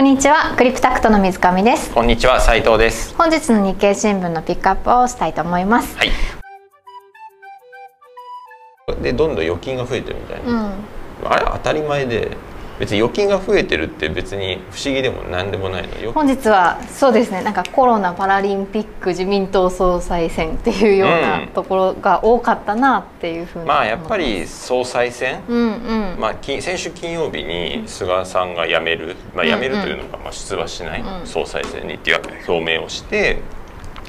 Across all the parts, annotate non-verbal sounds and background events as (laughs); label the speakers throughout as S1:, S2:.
S1: こんにちはクリプタクトの水上です。
S2: こんにちは斉藤です。
S1: 本日の日経新聞のピックアップをしたいと思います。
S2: はい。でどんどん預金が増えてるみたいな、
S1: うん。
S2: あれ当たり前で別に預金が増えてるって別に不思議でも何でもないの？よ
S1: 本日はそうですね。なんかコロナパラリンピック自民党総裁選っていうような
S2: うん
S1: ところが多かったなっていうふうに
S2: まあやっぱり総裁選、
S1: うんうん、
S2: まあ、き先週金曜日に菅さんが辞める、まあ、辞めるというのがまあ出馬しない
S1: うん。
S2: 総裁選にっていう表明をして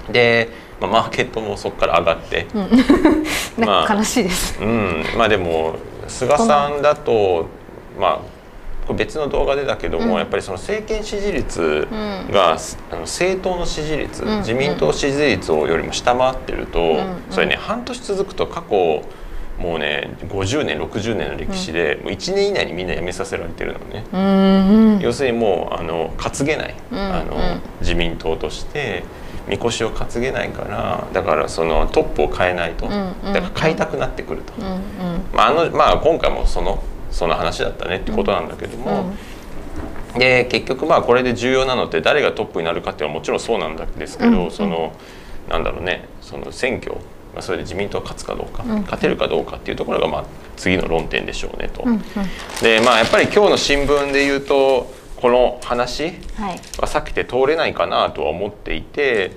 S2: で、まあ、マーケットもそこから上がって、
S1: なん。(laughs) か悲しいです、
S2: うん、まあでも菅さんだとまあこれ別の動画でだけども、
S1: うん。
S2: やっぱりその政権支持率
S1: うん。
S2: が、あの政党の支持率、
S1: うん。
S2: 自民党支持率よりも下回ってると、
S1: ん。
S2: それね半年続くと過去もうね50年60年の歴史で、もう1年以内にみんな辞めさせられてるのね。
S1: うんうん。
S2: 要するにもうあの担げない、
S1: うん
S2: あの
S1: うん
S2: 自民党としてみこしを担げないからだからそのトップを変えないと、
S1: んうん。
S2: だから変えたくなってくると、
S1: うんうん。
S2: まああのまあ、今回もそのその話だったねってことなんだけども、で結局まあこれで重要なのって誰がトップになるかっていうのはもちろんそうなんですけど、
S1: うん。うん
S2: そのなんだろうねその選挙、まあ、それで自民党が勝つかどうか、
S1: ん。
S2: 勝てるかどうかっていうところがまあ次の論点でしょうねと。
S1: うんうん。
S2: でまあやっぱり今日の新聞で言うとこの話
S1: はい。
S2: は避けて通れないかなとは思っていて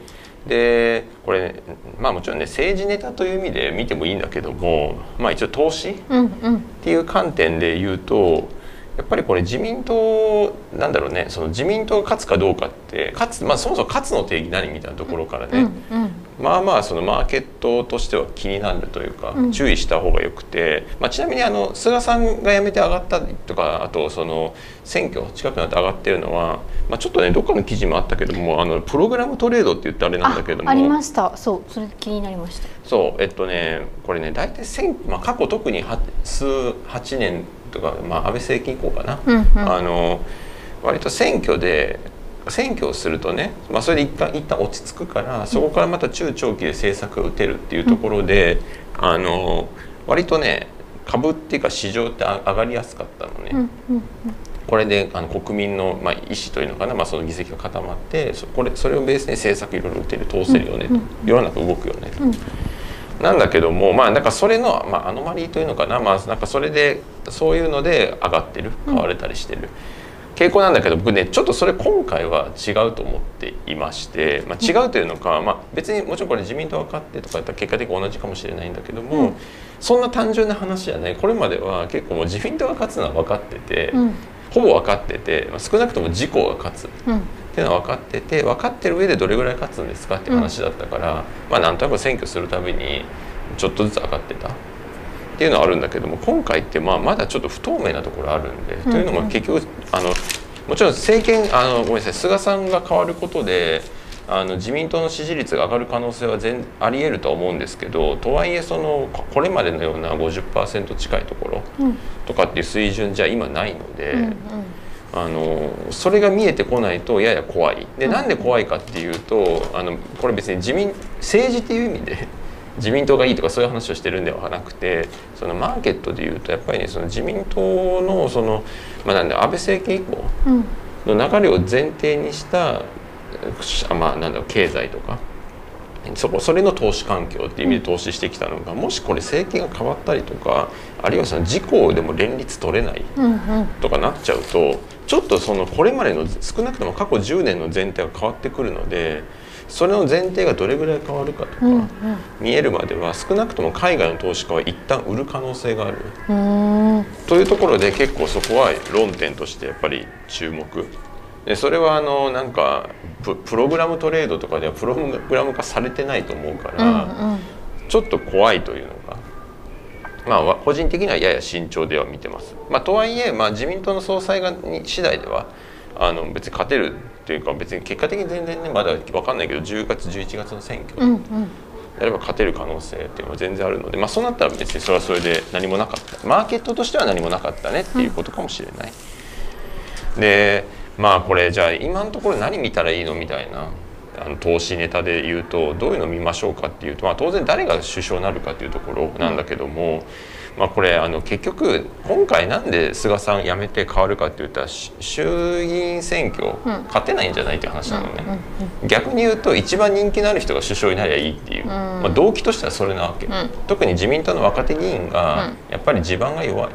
S2: でこれまあもちろんね政治ネタという意味で見てもいいんだけどもまあ一応投資っていう観点で言うとやっぱりこれ自民党なんだろうねその自民党が勝つかどうかって勝つ、まあ、そもそも勝つの定義何みたいなところからね、
S1: うんうん
S2: まあまあそのマーケットとしては気になるというか、
S1: うん。
S2: 注意した方がよくて、まあ、ちなみにあの菅さんが辞めて上がったりとかあとその選挙近くなって上がってるのは、まあ、ちょっとねどっかの記事もあったけどもあのプログラムトレードって言ってあれなんだけども。
S1: あありました。そうそれ気になりました。
S2: そうえっとねこれね大体選、まあ、過去特には数8年とか、まあ、安倍政権以降かな、
S1: うんうん。
S2: あの割と選挙で選挙をするとね、まあ、それで一旦一旦落ち着くからそこからまた中長期で政策が打てるっていうところで、あの割とね株っていうか市場って上がりやすかったのね。
S1: うんうん
S2: これであの国民の、まあ、意思というのかな、まあ、その議席が固まってそこれそれをベースに政策いろいろ打てる通せるよねと、世の中動くよねと。なんだけどもまあなんかそれの、まあ、アノマリーというのかな,、まあ、なんかそれでそういうので上がってる買われたりしてる。傾向なんだけど僕ねちょっとそれ今回は違うと思っていまして、まあ、違うというのか、まあ、別にもちろんこれ自民党が勝ってとかやったら結果的に同じかもしれないんだけども、
S1: うん。
S2: そんな単純な話じゃないこれまでは結構もう自民党が勝つのは分かってて、
S1: うん。
S2: ほぼ分かってて、まあ、少なくとも自公が勝つっ
S1: うん。
S2: ていうのは分かってて分かってる上でどれぐらい勝つんですかっていう話だったから、まあなんとなく選挙するたびにちょっとずつ上がってたっていうのはあるんだけども今回ってまあまだちょっと不透明なところあるんで、
S1: ん。
S2: というのも結局あのもちろん政権あのごめんなさい菅さんが変わることであの自民党の支持率が上がる可能性は全ありえるとは思うんですけどとはいえそのここれまでのような50%近いところ
S1: うん。
S2: とかっていう水準じゃ今ないので。
S1: うん
S2: あのそれが見えてこないとやや怖い。でなんで怖いかっていうとあのこれ別に自民政治っていう意味で自民党がいいとかそういう話をしてるんではなくてそのマーケットでいうとやっぱりねその自民党のその、まあ、なんで安倍政権以降
S1: うん。
S2: の流れを前提にしたあまあなんだろう経済とかそこそれの投資環境っていう意味で投資してきたのがもしこれ政権が変わったりとかあるいはその自公でも連立取れない
S1: うんうん。
S2: とかなっちゃうとちょっとそのこれまでの少なくとも過去10年の前提が変わってくるのでそれの前提がどれぐらい変わるかとか、
S1: うん
S2: 見えるまでは少なくとも海外の投資家は一旦売る可能性がある。
S1: うんうん。
S2: というところで結構そこは論点としてやっぱり注目。でそれはあのなんかププログラムトレードとかではプログラム化されてないと思うから、
S1: うん
S2: ちょっと怖いというのが、まあわ、個人的にはやや慎重では見てます。まあ、とはいえ、まあ、自民党の総裁がに次第ではあの別に勝てるというか別に結果的に全然ねまだ分かんないけど10月11月の選挙
S1: うんうん
S2: やれば勝てる可能性っていうのは全然あるので、まあ、そうなったら別にそれはそれで何もなかったマーケットとしては何もなかったねっていうことかもしれない。でまあこれじゃあ今のところ何見たらいいのみたいなあの投資ネタで言うとどういうのを見ましょうかっていうと、まあ、当然誰が首相になるかっていうところなんだけども、まあ、これあの結局今回なんで菅さん辞めて変わるかって言ったらし衆議院選挙勝てないんじゃないっていう話なのね、逆に言うと一番人気のある人が首相になりゃいいっていう、まあ、動機としてはそれなわけ、特に自民党の若手議員がやっぱり地盤が弱い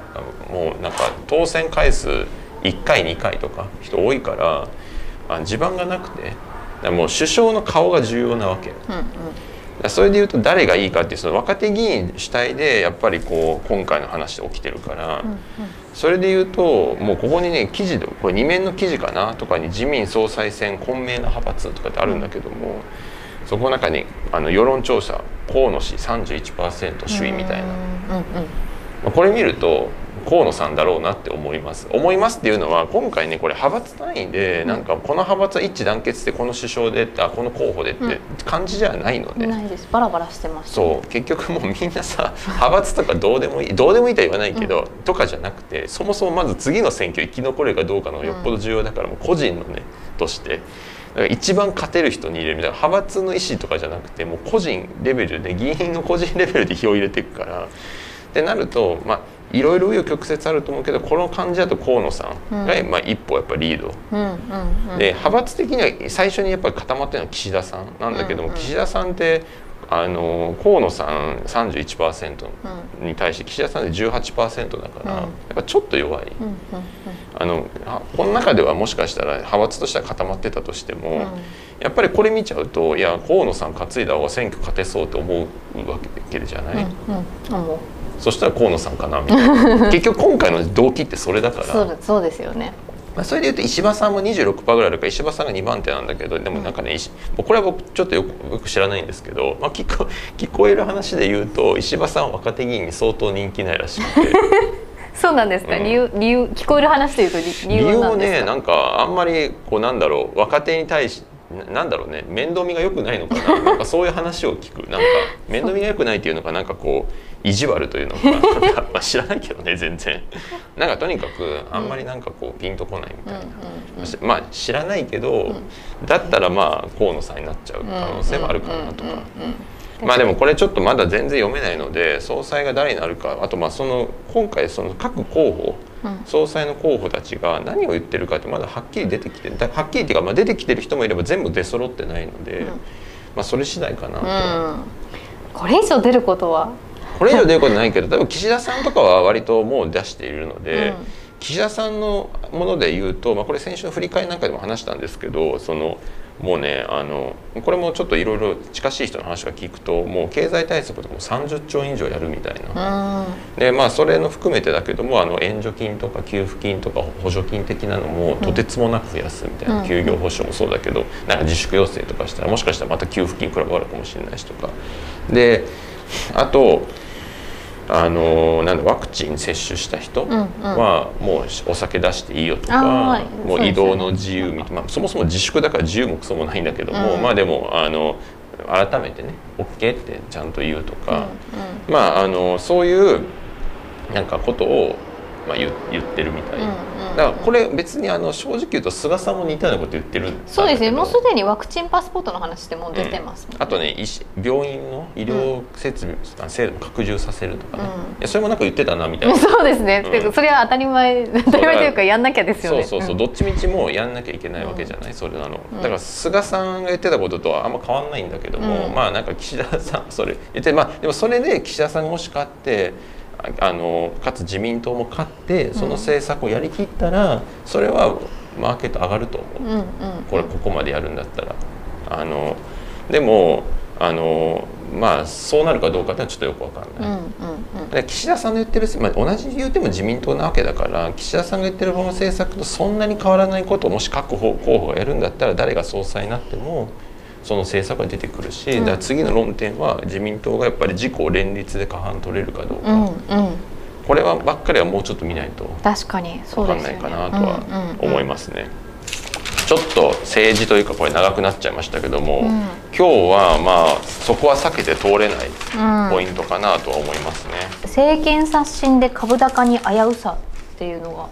S2: もうなんか当選回数1回2回とか人多いからあ地盤がなくてもう首相の顔が重要なわけ。それでいうと誰がいいかっていうその若手議員主体でやっぱりこう今回の話で起きてるから、それでいうともうここにね記事でこれ2面の記事かなとかに自民総裁選混迷な派閥とかってあるんだけども、そこの中にあの世論調査河野氏31%首位みたいな、これ見ると河野さんだろうなって思います。思いますっていうのは今回ねこれ派閥単位でなんかこの派閥は一致団結でこの首相であこの候補でって感じじゃないので、
S1: ないです。バラバラしてます、
S2: ね、そう。結局もうみんなさ派閥とかどうでもいいどうでもいいとは言わないけど、うん、とかじゃなくてそもそもまず次の選挙生き残れるかどうかのよっぽど重要だから、もう個人のねとして。だから一番勝てる人に入れる。みたいな派閥の意思とかじゃなくてもう個人レベルで議員の個人レベルで票を入れていくから。ってなるとまあいろいろ紆余曲折あると思うけどこの感じだと河野さんが、まあ、一歩やっぱリード、で派閥的には最初にやっぱり固まってるのは岸田さんなんだけども、岸田さんってあの河野さん31%に対して岸田さんで18%だから、やっぱちょっと弱い、あのこの中ではもしかしたら派閥としては固まってたとしても、やっぱりこれ見ちゃうといや河野さん担いだ方が選挙勝てそうって思うわけじゃない、そしたら河野さんかなみたいな。(laughs) 結局今回の動機ってそれだから。
S1: そうそうですよね。
S2: まあ、それでいうと石破さんも26%ぐらいあるから石破さんが2番手なんだけどでもなんかね、うん、これは僕ちょっとよく知らないんですけど、まあ、聞こ聞こえる話で言うと石破さんは若手議員に相当人気ないらしくて。(laughs)
S1: そうなんですか、うん、理由理由聞こえる話でいうと
S2: 理由理由もねなんかあんまりこうなんだろう若手に対しなんだろうね面倒見が良くないのかな？なんかそういう話を聞く。なんか (laughs) 面倒見が良くないっていうのかなんかこう意地悪というのか。まあ知らないけどね全然。(laughs) なんかとにかくあんまりなんかこうピンとこないみたいな、まあ知らないけど、だったらまあ河野さんになっちゃう可能性もあるかなとか。まあでもこれちょっとまだ全然読めないので総裁が誰になるかあとまあその今回その各候補総裁の候補たちが何を言ってるかってまだはっきり出てきてはっきりっていうかまあ出てきてる人もいれば全部出揃ってないので、まあそれ次第かなと、
S1: これ以上出ることは
S2: これ以上出ることないけど多分岸田さんとかは割ともう出しているので、うん、岸田さんのもので言うと、まあ、これ先週の振り返りなんかでも話したんですけどそのもうねあのこれもちょっといろいろ近しい人の話が聞くともう経済対策とかも30兆円以上やるみたいな、でまあそれの含めてだけどもあの援助金とか給付金とか補助金的なのもとてつもなく増やすみたいな、休業保障もそうだけどなんか自粛要請とかしたらもしかしたらまた給付金くらわるかもしれないしとか。であとあのなんだワクチン接種した人はもうお酒出していいよとか、もう移動の自由みたいな、まあ、そもそも自粛だから自由もクソもないんだけども、まあでもあの改めてね OK ってちゃんと言うとか、まああのそういうなんかことをまあ、言言ってるみたい、だからこれ別にあの正直言うと菅さんも似たようなこと言ってる
S1: そうですね。もうすでにワクチンパスポートの話ってもう出てます、
S2: ねうん、あとね病院の医療設備、うん、制度拡充させるとかね、うん、いやそれもなんか言ってたなみたいな。(laughs)
S1: そうですね、うん、それは当たり前当たり前というかやんなきゃですよね。
S2: そうそうそう、どっちみちもやんなきゃいけないわけじゃない、それなの。だから菅さんが言ってたこととはあんま変わんないんだけども、まあなんか岸田さんそれ言ってまあでもそれで岸田さんがもし勝ってあのかつ自民党も勝ってその政策をやりきったら、それはマーケット上がると思う、うんうん、これここまでやるんだったら。あのでもあのまあそうなるかどうかってのはちょっとよく分かんない、うんうんうん、で岸田さんの言ってる、まあ、同じ言うても自民党なわけだから岸田さんが言ってるこの政策とそんなに変わらないことをもし各候補がやるんだったら誰が総裁になってもその政策が出てくるし、うん、だ次の論点は自民党がやっぱり自公連立で過半取れるかどうか、うんうん、これはばっかりはもうちょっと見ないと
S1: 確かに
S2: 分かんないかなとは思いますね。ちょっと政治というかこれ長くなっちゃいましたけども、うん、今日はまあそこは避けて通れないポイントかなとは思いますね。
S1: 政権刷新で株高に危うさっていうのは？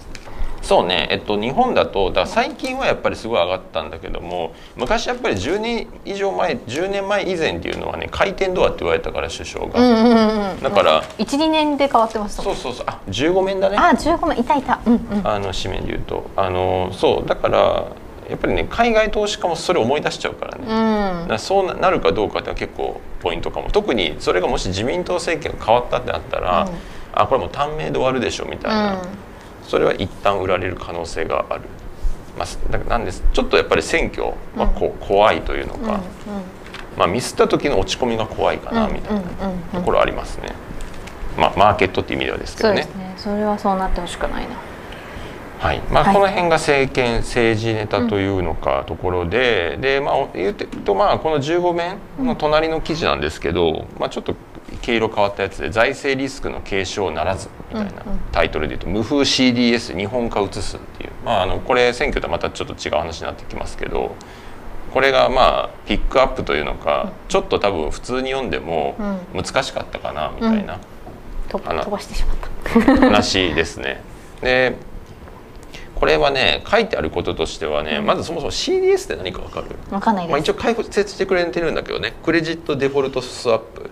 S2: そうね、えっと、日本だとだ最近はやっぱりすごい上がったんだけども昔やっぱり10年以上前10年前以前っていうのはね回転ドアって言われたから首相が、
S1: うんうんうんうん。
S2: だから
S1: 12年で変わってましたも
S2: そうんそうそう。あ15面だね。
S1: あ15万いたいた。うんうん。
S2: あの紙面で言うと。あのそう。だからやっぱりね海外投資家もそれを思い出しちゃうからね、だ
S1: うん。
S2: からそうななるかどうかって結構ポイントかも。特にそれがもし自民党政権が変わったってなったら、
S1: うん。
S2: あこれもう短命で終わるでしょみたいな、
S1: うん
S2: それは一旦売られる可能性がある、まあ、なんです。ちょっとやっぱり選挙はこ、怖いというの
S1: うん
S2: か、まあ、ミスった時の落ち込みが怖いかな
S1: うん
S2: みたいな
S1: うんうん。うん
S2: ところありますね、まあ、マーケットっていう意味ではですけどね。
S1: そうですね。それはそうなってほしくないな。
S2: はい。まあ、
S1: はい。
S2: この辺が政権政治ネタというのかところで、でまあ言うとまあこの15面の隣の記事なんですけど、まあ、ちょっと毛色変わったやつで「財政リスクの継承ならず」みたいなタイトルで言うと「無風 CDS 日本化移す」っていう、まあ、あのこれ選挙とはまたちょっと違う話になってきますけどこれがまあピックアップというのかちょっと多分普通に読んでも難しかったかなみたいな。
S1: 飛ばしてしまった。
S2: 話ですね。でこれはね書いてあることとしてはね、まずそもそも CDS って何か分かる、
S1: わかんない
S2: まあ、一応解説してくれてるんだけどね。クレジットデフォルトスワップ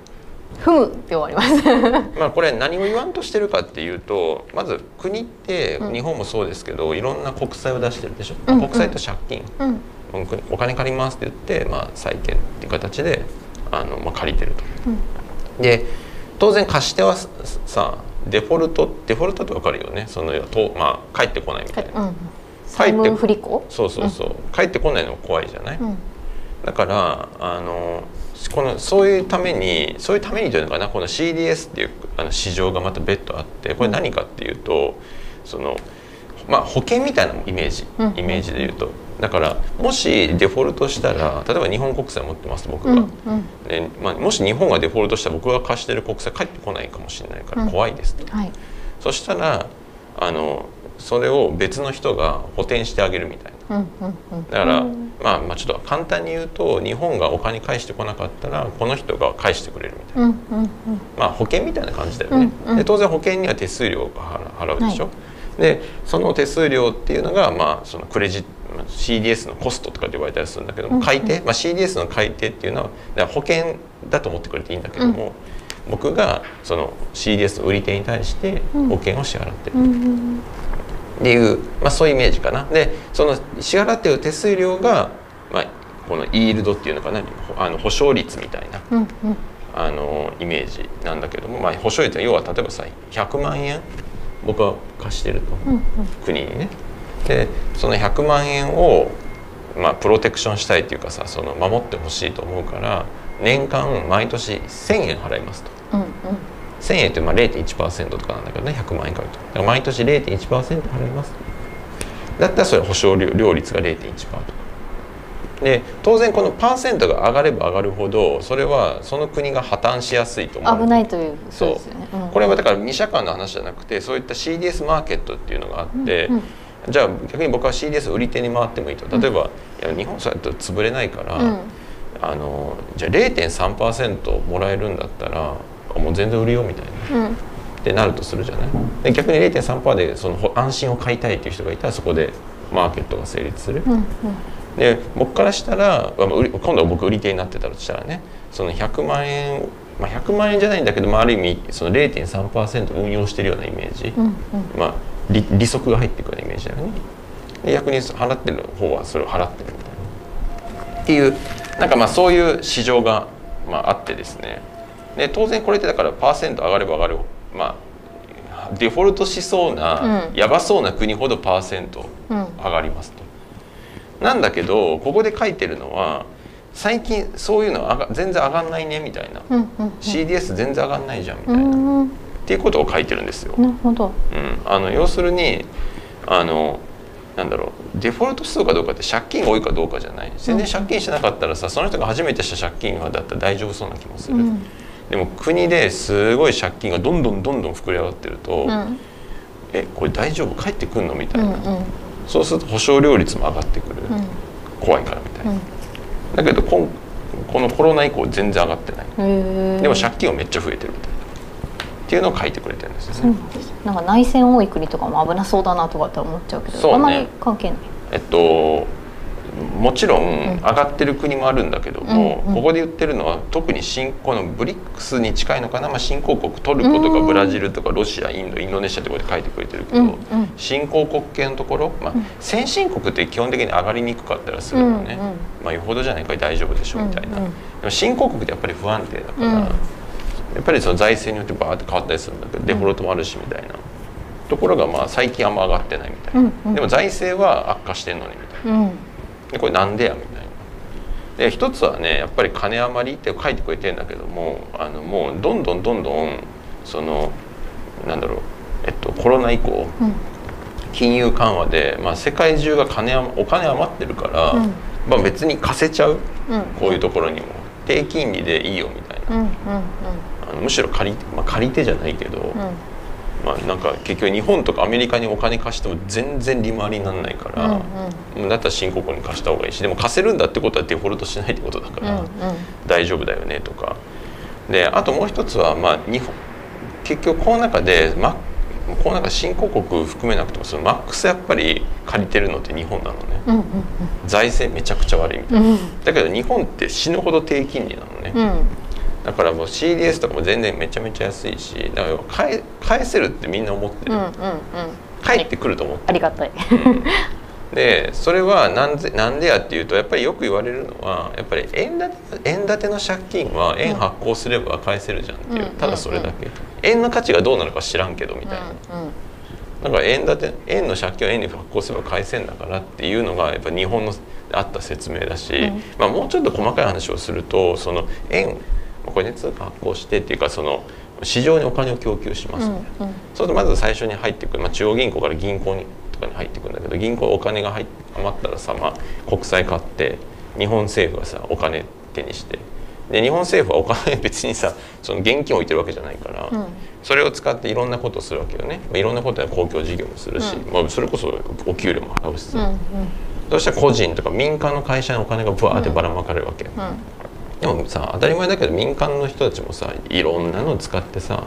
S1: ふむって終わります。(laughs)
S2: まあこれ何を言わんとしてるかっていうとまず国って日本もそうですけど、いろんな国債を出してるでしょ、
S1: うん。
S2: 国債と借金、
S1: うん。
S2: お金借りますって言って、まあ、債券っていう形であの、まあ、借りてると。で当然貸し手はさデフォルトデフォルトって分かるよね。そのと、まあ、帰ってこないみたいな、
S1: うん。債務不履行？
S2: そうそうそう、帰ってこないのが怖いじゃない、
S1: うん
S2: だからあのこのそういうためにそういうためにというのかなこの CDS っていうあの市場がまた別途あってこれ何かっていうとそのまあ保険みたいなイメージ
S1: うん。
S2: イメージで言うと。だからもしデフォルトしたら例えば日本国債持ってます僕が、
S1: うんうん。
S2: でまあ、もし日本がデフォルトしたら僕が貸してる国債返ってこないかもしれないから
S1: うん。
S2: 怖いですと、
S1: はい。
S2: そしたらあのそれを別の人が補填してあげるみたいな。だから、
S1: うん
S2: まあ、まあちょっと簡単に言うと日本がお金返してこなかったらこの人が返してくれるみたいな、
S1: うんうんうん。
S2: まあ、保険みたいな感じだよね、
S1: うんうん。
S2: で当然保険には手数料を払払うでしょ、でその手数料っていうのが、まあ、そのクレジット CDS のコストとかって言われたりするんだけども、
S1: うん
S2: 改定、まあ、CDS の改定っていうのは保険だと思ってくれていいんだけども、僕がその CDS の売り手に対して保険を支払ってる、っていう、まあ、そういうイメージかな。でその支払ってる手数料が、まあ、このイールドっていうのかなあの保証率みたいな
S1: うんうん。
S2: あのイメージなんだけども、まあ、保証率は要は例えばさ100万円僕は貸してると、
S1: うん
S2: 国にね。でその100万円を、まあ、プロテクションしたいっていうかさその守ってほしいと思うから年間毎年1,000円払いますと。
S1: うんうん
S2: 1000円ってまあ0.1%とかなんだけどね100万円からと。だから毎年0.1%払います。だったらそれ保証料料率が0.1%とか。で当然このパーセントが上がれば上がるほどそれはその国が破綻しやすいと思う
S1: 危ないという
S2: そう
S1: ですよね。う。ん。
S2: これはだから2社間の話じゃなくてそういった CDS マーケットっていうのがあって、
S1: うんうん。
S2: じゃあ逆に僕は CDS 売り手に回ってもいいと。例えば、いや日本そうやって潰れないから、
S1: うん。
S2: あのじゃあ0.3%もらえるんだったらあもう全然売るよみたいな。
S1: うん。
S2: ってなるとするじゃない？で逆に0.3%でそのほ安心を買いたいっていう人がいたらそこでマーケットが成立する、
S1: うんうん。
S2: で僕からしたら、今度は僕売り手になってたとしたらねその100万円を、まあ、100万円じゃないんだけど、まあ、ある意味その0.3%運用してるようなイメージ、
S1: うんうん。
S2: まあ、利利息が入ってくるようなイメージだよね。で逆に払ってる方はそれを払ってるみたいな。っていうなんかまあそういう市場が、まあ、あってですねで当然これってだからパーセント上がれば上がるまあデフォルトしそうな、
S1: うん。
S2: やばそうな国ほどパーセント
S1: うん。
S2: 上がりますと。なんだけどここで書いてるのは最近そういうの上が全然上がんないねみたいな、
S1: うんうん
S2: CDS 全然上がんないじゃんみた
S1: う
S2: いな、っ
S1: んうん。
S2: ていうことを書いてるんですよ。
S1: なるほど。
S2: うん、あの要するにあのなんだろう。デフォルトしそうかどうかって借金が多いかどうかじゃない。全然借金してなかったらさその人が初めてした借金はだったら大丈夫そうな気もする、
S1: うん
S2: でも国ですごい借金がどんどんどんどん膨れ上がってると、
S1: うん。
S2: えこれ大丈夫？帰ってくんの？みたいな、
S1: うんうん。
S2: そうすると保証料率も上がってくる、
S1: うん。
S2: 怖いからみたいな、
S1: うん。
S2: だけどこんこのコロナ以降全然上がってない。でも借金はめっちゃ増えてるみたいな。っていうのを書いてくれてるんですよね。
S1: なんか内戦多い国とかも危なそうだなとかって思っちゃうけど
S2: そうね。
S1: あんまり関係ない。
S2: えっともちろ
S1: うん。
S2: ん上がってる国もあるんだけども、ここで言ってるのは特に新興のブリックスに近いのかな、まあ、新興国トルコとか
S1: うん。
S2: ブラジルとかロシアインドインドネシアってこうやって書いてくれてるけど、
S1: うんうん。
S2: 新興国系のところ、まあ
S1: うん
S2: 先進国って基本的に上がりにくかったりするのね、
S1: うんうん
S2: まあ、よほどじゃないから大丈夫でしょみたいな、
S1: うんうん。
S2: でも新興国ってやっぱり不安定だから、
S1: うん。
S2: やっぱりその財政によってバーって変わったりするんだけどデフォルトもあるしみたいな。ところがまあ最近あんま上がってないみたいな、
S1: うんうん。
S2: でも財政は悪化してんのにみたいな。
S1: うん
S2: でこれなんでやみたいな。で一つはねやっぱり金余りって書いてくれてんだけどもあのもうどんどんどんどんそのなんだろう、えっと、コロナ以降
S1: うん。
S2: 金融緩和で、まあ、世界中が金余お金余ってるから、
S1: うん。
S2: まあ、別に貸せちゃう
S1: うん。
S2: こういうところにも。低金利でいいよみたいな。あのむしろ借り,、まあ、借り手じゃないけど、まあ、なんか結局日本とかアメリカにお金貸しても全然利回りにならないから。
S1: うん
S2: もうだったら新興国に貸した方がいいしでも貸せるんだってことはデフォルトしないってことだから、
S1: うんうん。
S2: 大丈夫だよねとか。であともう一つは、まあ、日本結局この中で、ま、この中新興国含めなくてもそのマックスやっぱり借りてるのって日本なのね。
S1: うんうん。
S2: 財政めちゃくちゃ悪いみたいな、
S1: うん。
S2: だけど日本って死ぬほど低金利なのね、
S1: うん
S2: だからもう CDS とかも全然めちゃめちゃ安いしだから返返せるってみんな思ってる、
S1: うんうんうん。
S2: 返ってくると思って
S1: ありがたい。
S2: でそれはなんでなんでやっていうとやっぱりよく言われるのはやっぱり円建て円建ての借金は円発行すれば返せるじゃんっていう、
S1: うん。
S2: ただそれだけ、円の価値がどうなるか知らんけどみたいな、だから円建て円の借金を円に発行すれば返せんだからっていうのがやっぱ日本のあった説明だし、
S1: うん。
S2: まあ、もうちょっと細かい話をするとその円行してっていうかその市場にお金を供給します、そうするとまず最初に入ってくる、まあ、中央銀行から銀行にとかに入ってくるんだけど銀行お金が入っ余ったらさ、まあ、国債買って日本政府がさお金手にして。で日本政府はお金別にさその現金を置いてるわけじゃないから、
S1: うん。
S2: それを使っていろんなことをするわけよね、まあ、いろんなことや公共事業もするし、
S1: うん。
S2: まあ、それこそお給料も払うしさ、
S1: うんうん。
S2: そしたら個人とか民間の会社にお金がブワーってばらまかれるわけ、
S1: うん
S2: でもさ当たり前だけど民間の人たちもさいろんなの使ってさ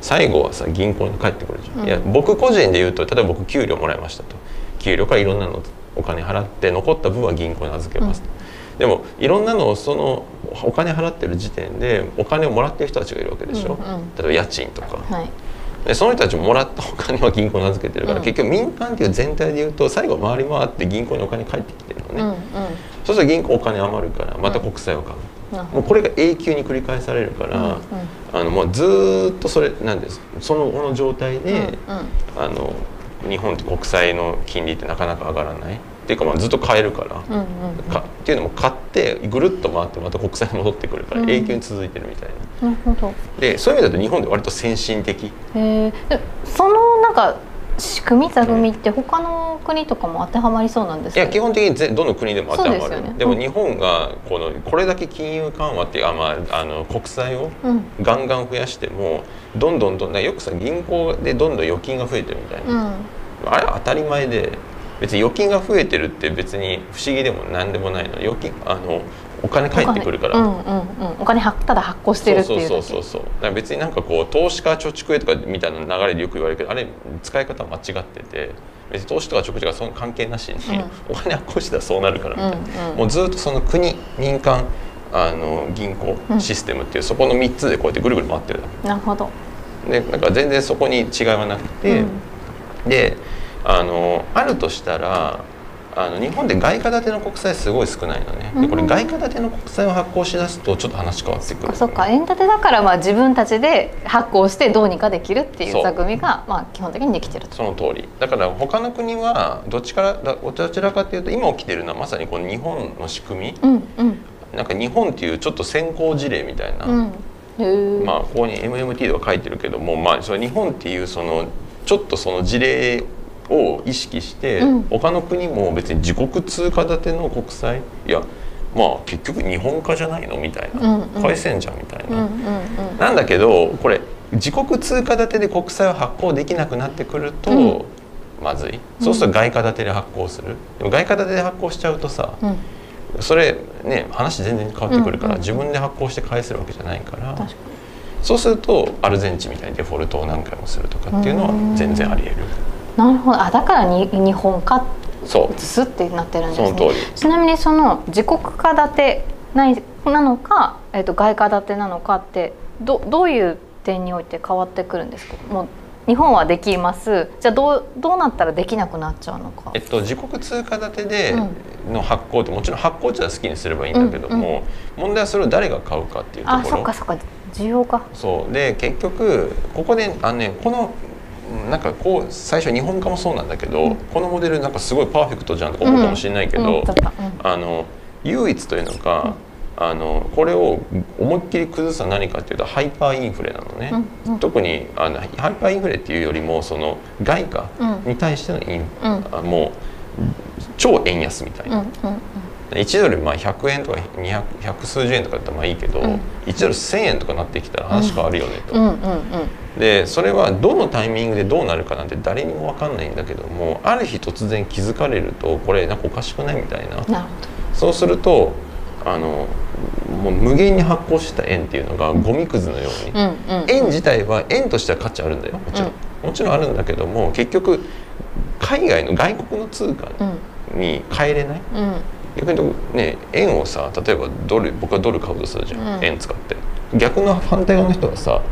S2: 最後はさ銀行に帰ってくるじゃん、
S1: うん。
S2: いや僕個人で言うと例えば僕給料もらいましたと。給料からいろんなのお金払って残った分は銀行に預けますと、でもいろんなのをそのお金払ってる時点でお金をもらってる人たちがいるわけでしょ、
S1: うんうん
S2: 例えば家賃とか、
S1: はい。
S2: でその人たちももらったお金は銀行に預けてるから、
S1: うん。
S2: 結局民間っていう全体で言うと最後回り回って銀行にお金返ってきてるのね、
S1: うんうん。
S2: そうすると銀行お金余るからまた国債を買う、もうこれが永久に繰り返されるから、あのもうずーっとそれなんですそのこの状態で、あの日本って国債の金利ってなかなか上がらない。っていうかまあずっと買えるから、
S1: うんうん。
S2: かっていうのも買ってぐるっと回ってまた国債に戻ってくるから
S1: うん。
S2: 永久に続いてるみたいな、
S1: なるほど。
S2: でそういう意味だと日本で割と先進的。
S1: へえでそのなんか仕組み座組って他の国とかも当てはまりそうなんですか
S2: いや基本的にぜどの国でも当てはまる。
S1: でね。
S2: でも日本がこのこれだけ金融緩和っていうあ、まあ、あの国債を
S1: うん。
S2: ガンガン増やしてもどんどんどんよくさ銀行でどんどん預金が増えてるみたいな、
S1: うん。
S2: あれは当たり前で別に預金が増えてるって別に不思議でも何でもないの。預金あのお金返ってくるから、
S1: お金うんうんうん。お金はただ発行してるっていう
S2: そう
S1: だけ
S2: そうそうそう。だから別になんかこう投資家貯蓄へとかみたいな流れでよく言われるけどあれ使い方間違ってて別に投資とか貯蓄がその関係なしに、
S1: うん。
S2: お金発行したらそうなるからみたいな、
S1: うんうん
S2: もうずっとその国民間あの銀行
S1: うん
S2: システムっていう、そこの3つでこうやってぐるぐる回ってる
S1: なるほど。
S2: でなんか全然そこに違いはなくて、であのあるとしたらあの日本で外貨建ての国債すごい少ないのね、でこれ
S1: うん
S2: 外貨建ての国債を発行しだすとちょっと話変わってくる。
S1: あそっか円建てだからまあ自分たちで発行してどうにかできるってい
S2: そう
S1: う座組がまあ基本的にできてると。
S2: その通り。だから他の国はどっちからだどちらかというと今起きてるのはまさにこの日本の仕組み。
S1: うんうん。
S2: なんか日本っていうちょっと先行事例みたいな、
S1: うん。
S2: まあここに MMT では書いてるけども、まあ、その日本っていうそのちょっとその事例を意識して、
S1: うん。
S2: 他の国も別に自国通貨建ての国債いやまあ結局日本化じゃないのみたいな、
S1: うんうん。
S2: 返せんじゃんみたいな、
S1: うんうんうん。
S2: なんだけどこれ自国通貨建てで国債を発行できなくなってくると、
S1: うん。
S2: まずい。そうすると外貨建てで発行する。でも外貨建てで発行しちゃうとさ
S1: うん。
S2: それね話全然変わってくるから、
S1: うんうん
S2: 自分で発行して返せるわけじゃないからそうするとアルゼンチンみたいにデフォルトを何回もするとかっていうのは全然ありえる
S1: なるほど。あだからに日本化
S2: そう。
S1: 移すってなってるんですね。ちなみにその自国化建てないなのか、えっと外貨建てなのかってどどういう点において変わってくるんですか？もう日本はできます。じゃあどうどうなったらできなくなっちゃうのか。
S2: えっと、自国通貨建てで
S1: う
S2: の発行ってもちろん発行地は好きにすればいいんだけども、問題はそれを誰が買うかっていうと
S1: あ
S2: ころ。
S1: そっかそっか。需要か。
S2: そう。で結局ここであの、ね、このうんなんかこう最初日本化もそうなんだけど、
S1: うん。
S2: このモデルなんかすごいパーフェクトじゃんとか思うかもしれないけど、
S1: うん
S2: あの唯一というのか、あのこれを思いっきり崩すのは何かっていうとハイパーインフレなのね、
S1: うんうん。
S2: 特にあのハイパーインフレっていうよりもその外貨に対してのイン、
S1: うん。
S2: あもう超円安みたいな、
S1: うんうん
S2: 1ドルまあ100円とか200 100数十円とかだったらまあいいけど、
S1: うん。
S2: 1ドル1,000円とかなってきたら話変わるよねと。
S1: うんうんうん。
S2: でそれはどのタイミングでどうなるかなんて誰にも分かんないんだけどもある日突然気づかれるとこれなんかおかしくないみたいな。
S1: な
S2: そうするとあのもう無限に発行した円っていうのがゴミくずのように、円自体は円としては価値あるんだよ。もちろん、もちろんあるんだけども結局海外の外国の通貨
S1: うん。
S2: に変えれない。
S1: うん
S2: 逆にね円をさ例えばドル僕はドル買うとするじゃん、
S1: うん。
S2: 円使って。逆の反対側の人はさ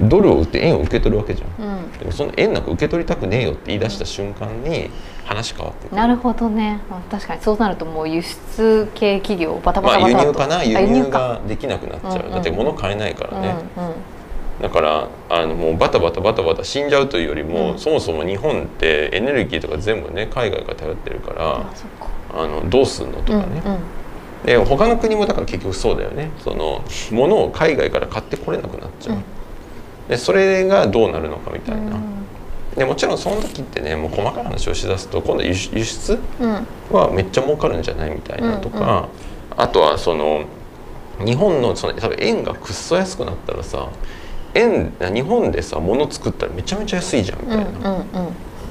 S2: ドルを売って円を受け取るわけじゃん。
S1: うん。
S2: でもその円なんか受け取りたくねえよって言い出した瞬間に話変わってくる。
S1: なるほどね。あ確かにそうなるともう輸出系企業バタバ
S2: まあ輸
S1: タバタと。
S2: 入かな輸
S1: あ
S2: 入
S1: か。
S2: ができなくなっちゃう、だって物買えないからね、
S1: うんうん。
S2: だからあのもうバタバタバタバタ死んじゃうというよりも、
S1: うん。
S2: そもそも日本ってエネルギーとか全部ね海外から頼ってるから
S1: あ
S2: のどうすんのとかね、で他の国もだから結局そうだよね。その物を海外から買ってこれなくなっちゃう、
S1: うん。
S2: でそれがどうなるのかみたいな、
S1: うん。
S2: でもちろんその時ってねもう細かい話をしだすと今度輸出？はめっちゃ儲かるんじゃないみたいなとか、あとはその日本のその多分円がくっそ安くなったらさ円日本でさ物作ったらめちゃめちゃ安いじゃんみたいな、
S1: うんうん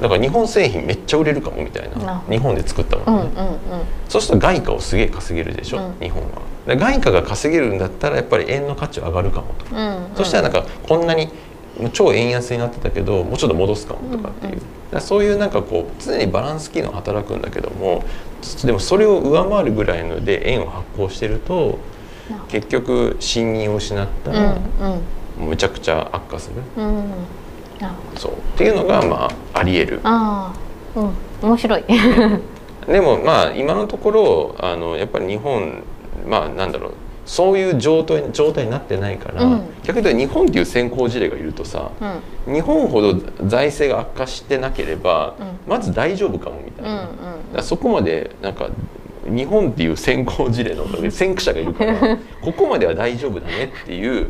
S2: だから日本製品めっちゃ売れるかもみたい
S1: な。
S2: な。日本で作ったも
S1: うん
S2: のね、
S1: うんうん
S2: そうすると外貨をすげえ稼げるでしょ、
S1: うん。
S2: 日本は。で外貨が稼げるんだったらやっぱり円の価値は上がるかもと、
S1: うん
S2: そしたらなんかこんなに超円安になってたけどもうちょっと戻すかもとかっていう、
S1: うんうん。
S2: そういうなんかこう常にバランス機能働くんだけどもでもそれを上回るぐらいので円を発行してると結局信任を失った
S1: うん
S2: ら
S1: うん。
S2: むちゃくちゃ悪化する、
S1: うん。なるほど
S2: そう。っていうのがまあありえる。
S1: ああ。うん。面白い。(laughs)
S2: でもまあ今のところあのやっぱり日本まあなんだろう。そういう状態状態になってないから、
S1: うん。
S2: 逆に言うと日本っていう先行事例がいるとさ
S1: うん。
S2: 日本ほど財政が悪化してなければ、
S1: うん。
S2: まず大丈夫かもみたいな、
S1: うん。
S2: だからそこまでなんか日本っていう先行事例のおかげで先駆者がいるから (laughs) ここまでは大丈夫だねっていう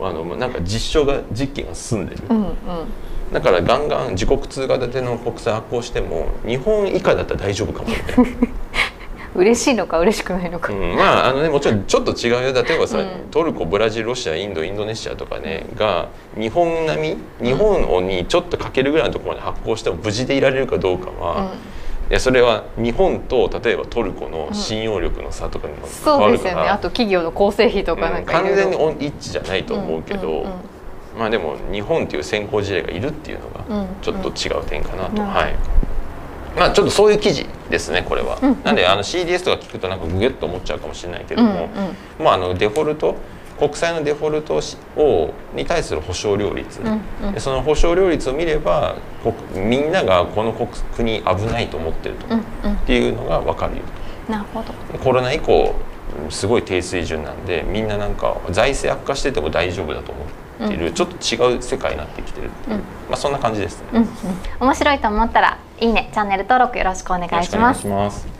S2: あのなんか実証が実験が進んでる、
S1: うんうん。
S2: だからガンガン自国通貨建ての国債発行しても日本以下だったら大丈夫かもみたいな。(laughs)
S1: 嬉しいのか嬉しくないのか。
S2: うん、まああのねもちろんちょっと違うよ。例えばさ、
S1: うん。
S2: トルコブラジルロシアインドインドネシアとかねが日本並み日本にちょっとかけるぐらいのところまで発行しても無事でいられるかどうかは、いやそれは日本と例えばトルコの信用力の差とかにも関
S1: そうです
S2: わるから、
S1: よね。あと企業の構成費とかなん
S2: うん
S1: かいろいろ。
S2: 完全にオン一致じゃないと思うけど、
S1: んんん。
S2: まあでも日本っていう先行事例がいるっていうのが
S1: うん
S2: ちょっと違う点かなと、
S1: うん。
S2: はい。まあちょっとそういう記事ですねこれは、
S1: うん。
S2: なんであの CDS とか聞くとなんかグゲッと思っちゃうかもしれないけども、
S1: うんうん。
S2: まああのデフォルト国債のデフォルトをに対する保証料率、
S1: うんうん。
S2: でその保証料率を見れば国みんながこの国国危ないと思ってると、
S1: うん
S2: っ
S1: うん。
S2: ていうのが分かるよ。
S1: なるほど。
S2: とコロナ以降うんすごい低水準なんでみんななんか財政悪化してても大丈夫だと思っている、
S1: うん。
S2: ちょっと違う世界になってきてるっていう、
S1: うん。
S2: まあそんな感じですね。
S1: うんうん。面白いと思ったらいいねチャンネル登録
S2: よろしくお願いします